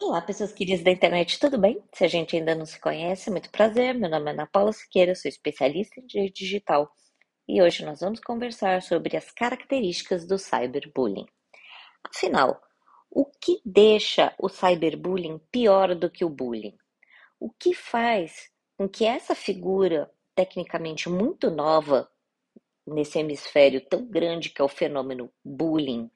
Olá, pessoas queridas da internet, tudo bem? Se a gente ainda não se conhece, muito prazer. Meu nome é Ana Paula Siqueira, sou especialista em direito digital e hoje nós vamos conversar sobre as características do cyberbullying. Afinal, o que deixa o cyberbullying pior do que o bullying? O que faz com que essa figura, tecnicamente muito nova, nesse hemisfério tão grande que é o fenômeno bullying,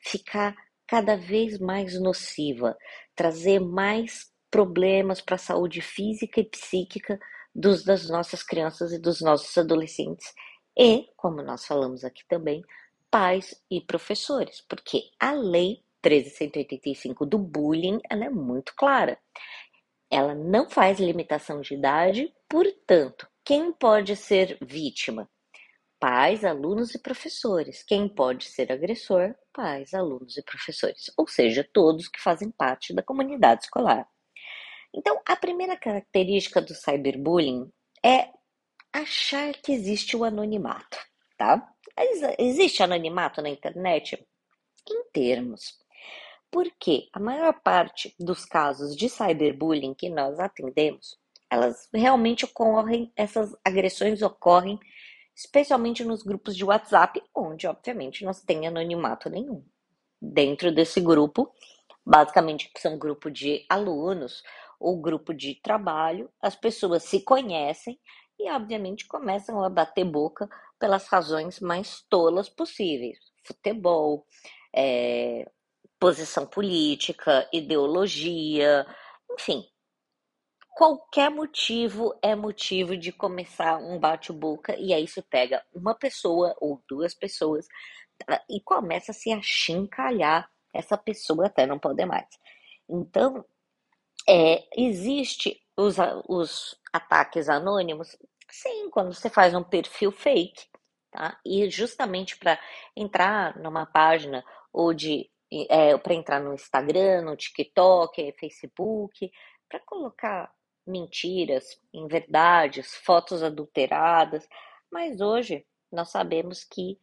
ficar cada vez mais nociva, trazer mais problemas para a saúde física e psíquica dos, das nossas crianças e dos nossos adolescentes e, como nós falamos aqui também, pais e professores, porque a lei 13185 do bullying ela é muito clara. Ela não faz limitação de idade, portanto, quem pode ser vítima? Pais, alunos e professores. Quem pode ser agressor? Pais, alunos e professores, ou seja, todos que fazem parte da comunidade escolar. Então, a primeira característica do cyberbullying é achar que existe o anonimato, tá? Existe anonimato na internet? Em termos. Porque a maior parte dos casos de cyberbullying que nós atendemos, elas realmente ocorrem, essas agressões ocorrem especialmente nos grupos de WhatsApp, onde, obviamente, não tem anonimato nenhum. Dentro desse grupo, basicamente são grupo de alunos ou grupo de trabalho, as pessoas se conhecem e, obviamente, começam a bater boca pelas razões mais tolas possíveis. Futebol, é, posição política, ideologia, enfim, qualquer motivo é motivo de começar um bate-boca e aí você pega uma pessoa ou duas pessoas tá, e começa a se achincalhar essa pessoa até não poder mais. Então, é, existe os, os ataques anônimos, sim, quando você faz um perfil fake, tá? E justamente para entrar numa página ou de é, para entrar no Instagram, no TikTok, Facebook, para colocar mentiras, inverdades, fotos adulteradas, mas hoje nós sabemos que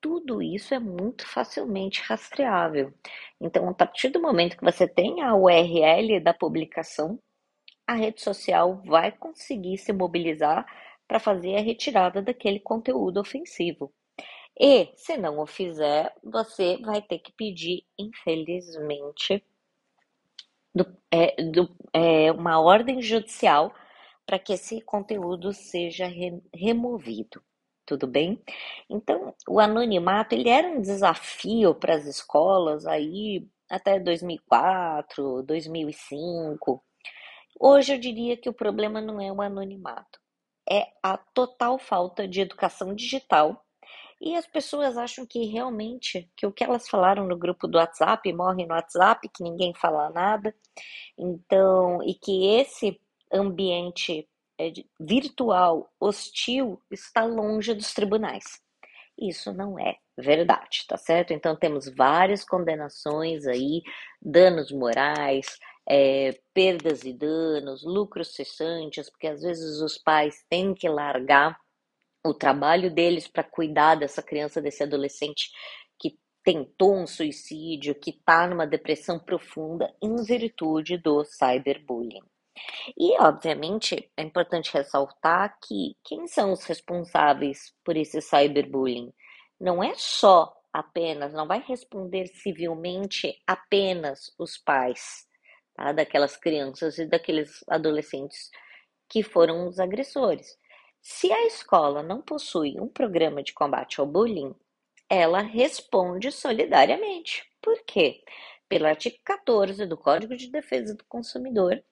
tudo isso é muito facilmente rastreável. Então, a partir do momento que você tem a URL da publicação, a rede social vai conseguir se mobilizar para fazer a retirada daquele conteúdo ofensivo. E, se não o fizer, você vai ter que pedir, infelizmente, do, é, do, é, uma ordem judicial para que esse conteúdo seja re, removido. Tudo bem? Então, o anonimato ele era um desafio para as escolas aí até 2004, 2005. Hoje eu diria que o problema não é o anonimato, é a total falta de educação digital e as pessoas acham que realmente que o que elas falaram no grupo do WhatsApp morre no WhatsApp, que ninguém fala nada. Então, e que esse ambiente é, virtual hostil está longe dos tribunais. Isso não é verdade, tá certo? Então temos várias condenações aí, danos morais, é, perdas e danos, lucros cessantes, porque às vezes os pais têm que largar o trabalho deles para cuidar dessa criança, desse adolescente que tentou um suicídio, que está numa depressão profunda em virtude do cyberbullying. E, obviamente, é importante ressaltar que quem são os responsáveis por esse cyberbullying? Não é só apenas, não vai responder civilmente apenas os pais tá? daquelas crianças e daqueles adolescentes que foram os agressores. Se a escola não possui um programa de combate ao bullying, ela responde solidariamente. Por quê? Pelo artigo 14 do Código de Defesa do Consumidor,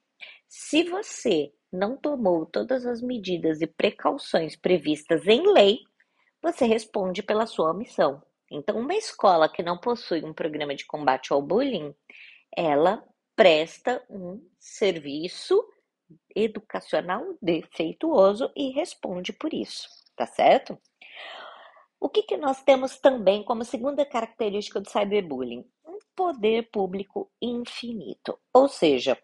se você não tomou todas as medidas e precauções previstas em lei, você responde pela sua omissão. Então, uma escola que não possui um programa de combate ao bullying, ela presta um serviço educacional defeituoso e responde por isso, tá certo? O que, que nós temos também como segunda característica do cyberbullying? Um poder público infinito. Ou seja,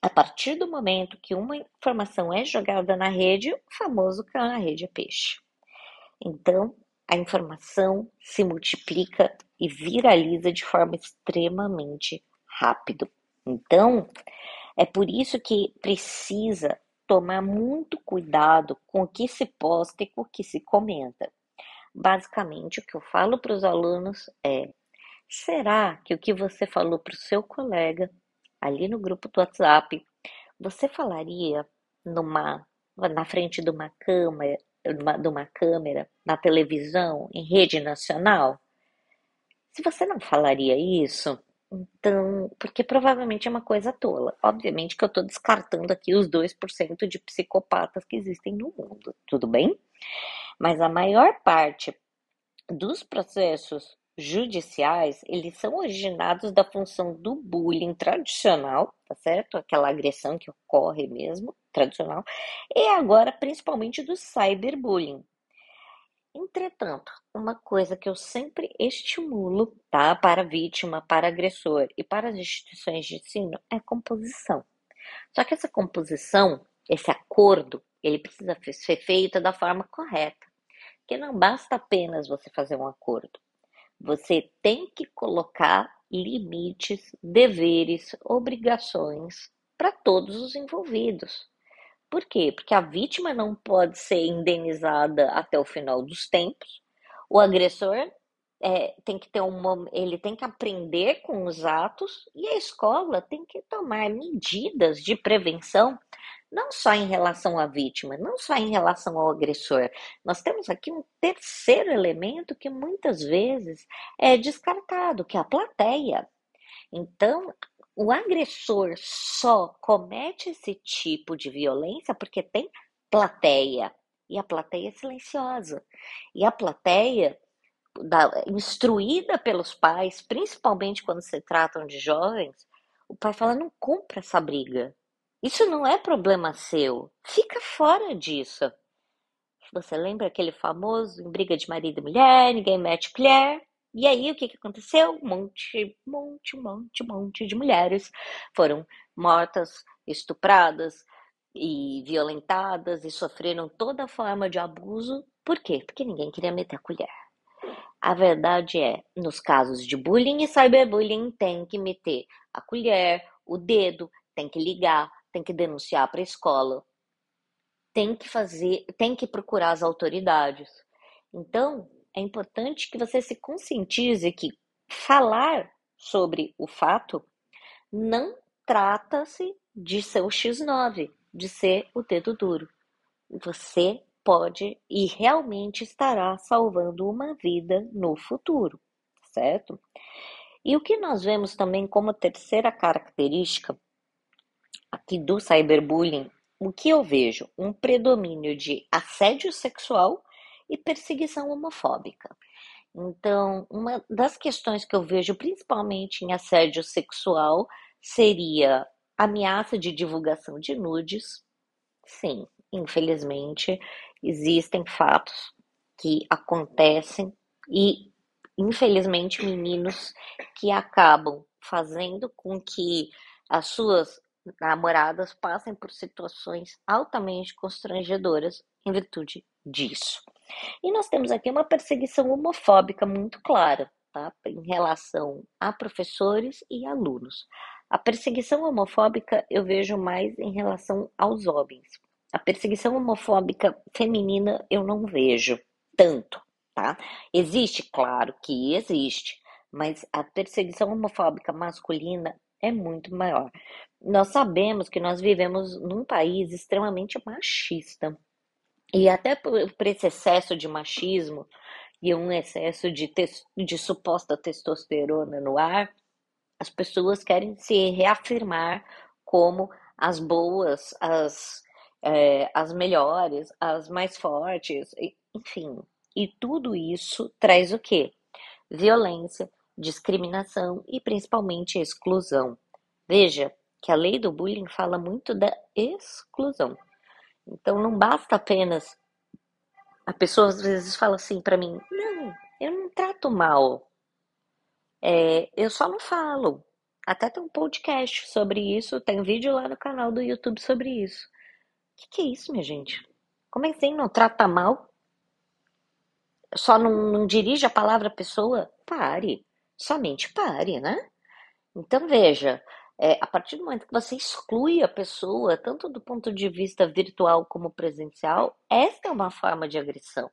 a partir do momento que uma informação é jogada na rede, o famoso caiu na rede é peixe. Então, a informação se multiplica e viraliza de forma extremamente rápida. Então, é por isso que precisa tomar muito cuidado com o que se posta e com o que se comenta. Basicamente, o que eu falo para os alunos é: será que o que você falou para o seu colega ali no grupo do WhatsApp, você falaria numa na frente de uma câmera, de uma câmera, na televisão, em rede nacional? Se você não falaria isso, então, porque provavelmente é uma coisa tola. Obviamente que eu estou descartando aqui os 2% de psicopatas que existem no mundo, tudo bem? Mas a maior parte dos processos judiciais, eles são originados da função do bullying tradicional, tá certo? Aquela agressão que ocorre mesmo, tradicional, e agora principalmente do cyberbullying. Entretanto, uma coisa que eu sempre estimulo, tá, para a vítima, para agressor e para as instituições de ensino é composição. Só que essa composição, esse acordo, ele precisa ser feito da forma correta. Que não basta apenas você fazer um acordo. Você tem que colocar limites, deveres, obrigações para todos os envolvidos. Por quê? Porque a vítima não pode ser indenizada até o final dos tempos. O agressor é, tem que ter uma, ele tem que aprender com os atos e a escola tem que tomar medidas de prevenção, não só em relação à vítima, não só em relação ao agressor. Nós temos aqui um terceiro elemento que muitas vezes é descartado, que é a plateia. Então, o agressor só comete esse tipo de violência porque tem plateia. E a plateia é silenciosa. E a plateia, da, instruída pelos pais, principalmente quando se tratam de jovens, o pai fala: não compra essa briga. Isso não é problema seu. Fica fora disso. Você lembra aquele famoso em briga de marido e mulher, ninguém mete colher? E aí, o que, que aconteceu? Um monte, monte, monte, monte de mulheres foram mortas, estupradas e violentadas e sofreram toda forma de abuso. Por quê? Porque ninguém queria meter a colher. A verdade é, nos casos de bullying e cyberbullying, tem que meter a colher, o dedo, tem que ligar, tem que denunciar para a escola, tem que fazer, tem que procurar as autoridades. Então, é importante que você se conscientize que falar sobre o fato não trata-se de ser o X9, de ser o dedo duro. Você pode e realmente estará salvando uma vida no futuro, certo? E o que nós vemos também como terceira característica aqui do cyberbullying, o que eu vejo? Um predomínio de assédio sexual e perseguição homofóbica. Então, uma das questões que eu vejo principalmente em assédio sexual seria ameaça de divulgação de nudes. Sim, infelizmente, existem fatos que acontecem e, infelizmente, meninos que acabam fazendo com que as suas namoradas passem por situações altamente constrangedoras em virtude disso. E nós temos aqui uma perseguição homofóbica muito clara, tá? Em relação a professores e alunos. A perseguição homofóbica eu vejo mais em relação aos homens. A perseguição homofóbica feminina eu não vejo tanto, tá? Existe, claro que existe, mas a perseguição homofóbica masculina é muito maior. Nós sabemos que nós vivemos num país extremamente machista. E até por, por esse excesso de machismo e um excesso de, de suposta testosterona no ar, as pessoas querem se reafirmar como as boas, as, é, as melhores, as mais fortes, enfim. E tudo isso traz o quê? Violência, discriminação e principalmente exclusão. Veja que a lei do bullying fala muito da exclusão. Então não basta apenas. A pessoa às vezes fala assim para mim: não, eu não trato mal. É, eu só não falo. Até tem um podcast sobre isso, tem vídeo lá no canal do YouTube sobre isso. O que, que é isso, minha gente? Como é que assim não trata mal? Só não, não dirige a palavra à pessoa? Pare. Somente pare, né? Então veja, É, a partir do momento que você exclui a pessoa, tanto do ponto de vista virtual como presencial, esta é uma forma de agressão.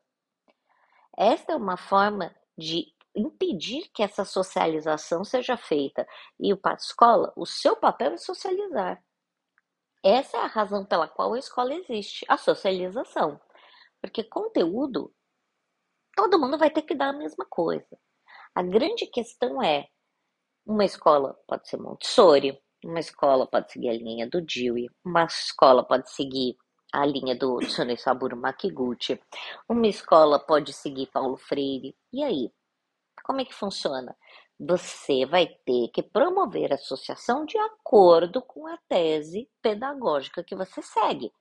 Esta é uma forma de impedir que essa socialização seja feita. E o escola, o seu papel é socializar. Essa é a razão pela qual a escola existe, a socialização. Porque conteúdo, todo mundo vai ter que dar a mesma coisa. A grande questão é, uma escola pode ser Montessori, uma escola pode seguir a linha do Dewey, uma escola pode seguir a linha do Tsunesaburo Makiguchi, uma escola pode seguir Paulo Freire. E aí? Como é que funciona? Você vai ter que promover a associação de acordo com a tese pedagógica que você segue.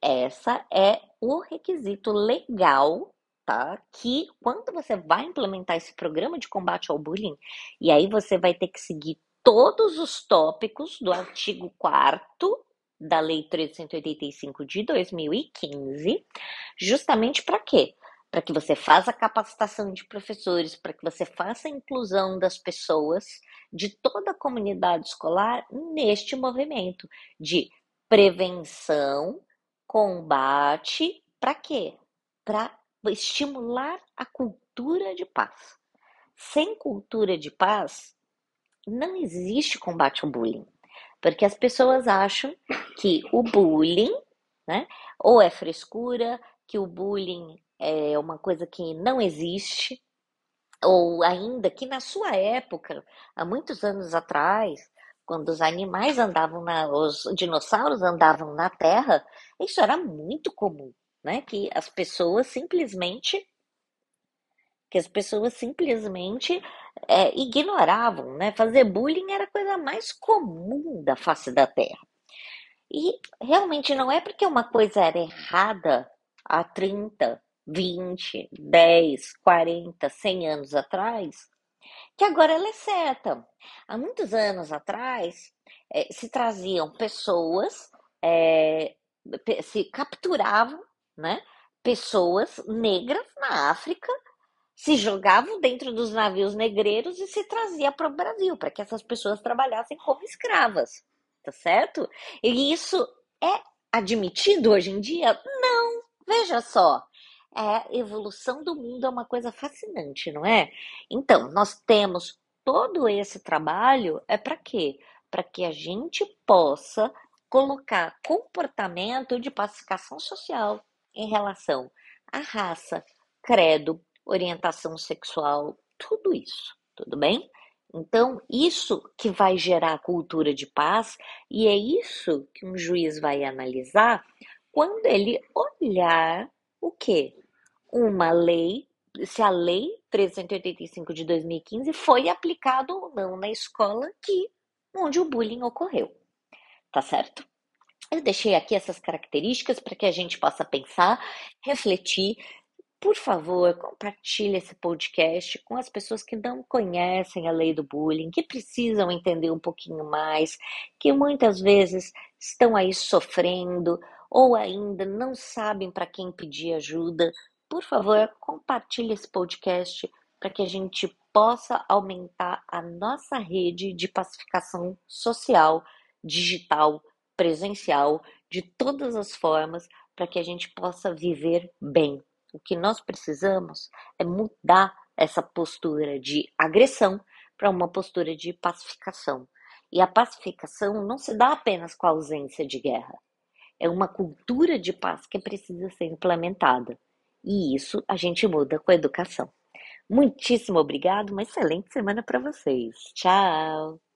Essa é o requisito legal, tá? Que quando você vai implementar esse programa de combate ao bullying, e aí você vai ter que seguir todos os tópicos do artigo 4 da Lei 385 de 2015, justamente para quê? Para que você faça a capacitação de professores, para que você faça a inclusão das pessoas de toda a comunidade escolar neste movimento de prevenção, combate, para quê? Para estimular a cultura de paz. Sem cultura de paz, não existe combate ao bullying. Porque as pessoas acham que o bullying, né, ou é frescura, que o bullying é uma coisa que não existe, ou ainda que na sua época, há muitos anos atrás, quando os animais andavam na, os dinossauros andavam na Terra, isso era muito comum, né? Que as pessoas simplesmente que as pessoas simplesmente é, ignoravam, né? Fazer bullying era a coisa mais comum da face da Terra. E realmente não é porque uma coisa era errada há 30, 20, 10, 40, 100 anos atrás, que agora ela é certa. Há muitos anos atrás, é, se traziam pessoas, é, se capturavam, né? Pessoas negras na África se jogavam dentro dos navios negreiros e se trazia para o Brasil, para que essas pessoas trabalhassem como escravas, tá certo? E isso é admitido hoje em dia? Não, veja só. É, evolução do mundo é uma coisa fascinante, não é? Então, nós temos todo esse trabalho é para quê? Para que a gente possa colocar comportamento de pacificação social em relação à raça, credo, orientação sexual, tudo isso, tudo bem? Então, isso que vai gerar a cultura de paz, e é isso que um juiz vai analisar quando ele olhar o quê? Uma lei, se a lei 385 de 2015 foi aplicada ou não na escola que onde o bullying ocorreu. Tá certo? Eu deixei aqui essas características para que a gente possa pensar, refletir por favor, compartilhe esse podcast com as pessoas que não conhecem a lei do bullying, que precisam entender um pouquinho mais, que muitas vezes estão aí sofrendo ou ainda não sabem para quem pedir ajuda. Por favor, compartilhe esse podcast para que a gente possa aumentar a nossa rede de pacificação social, digital, presencial, de todas as formas, para que a gente possa viver bem o que nós precisamos é mudar essa postura de agressão para uma postura de pacificação. E a pacificação não se dá apenas com a ausência de guerra. É uma cultura de paz que precisa ser implementada. E isso a gente muda com a educação. Muitíssimo obrigado, uma excelente semana para vocês. Tchau!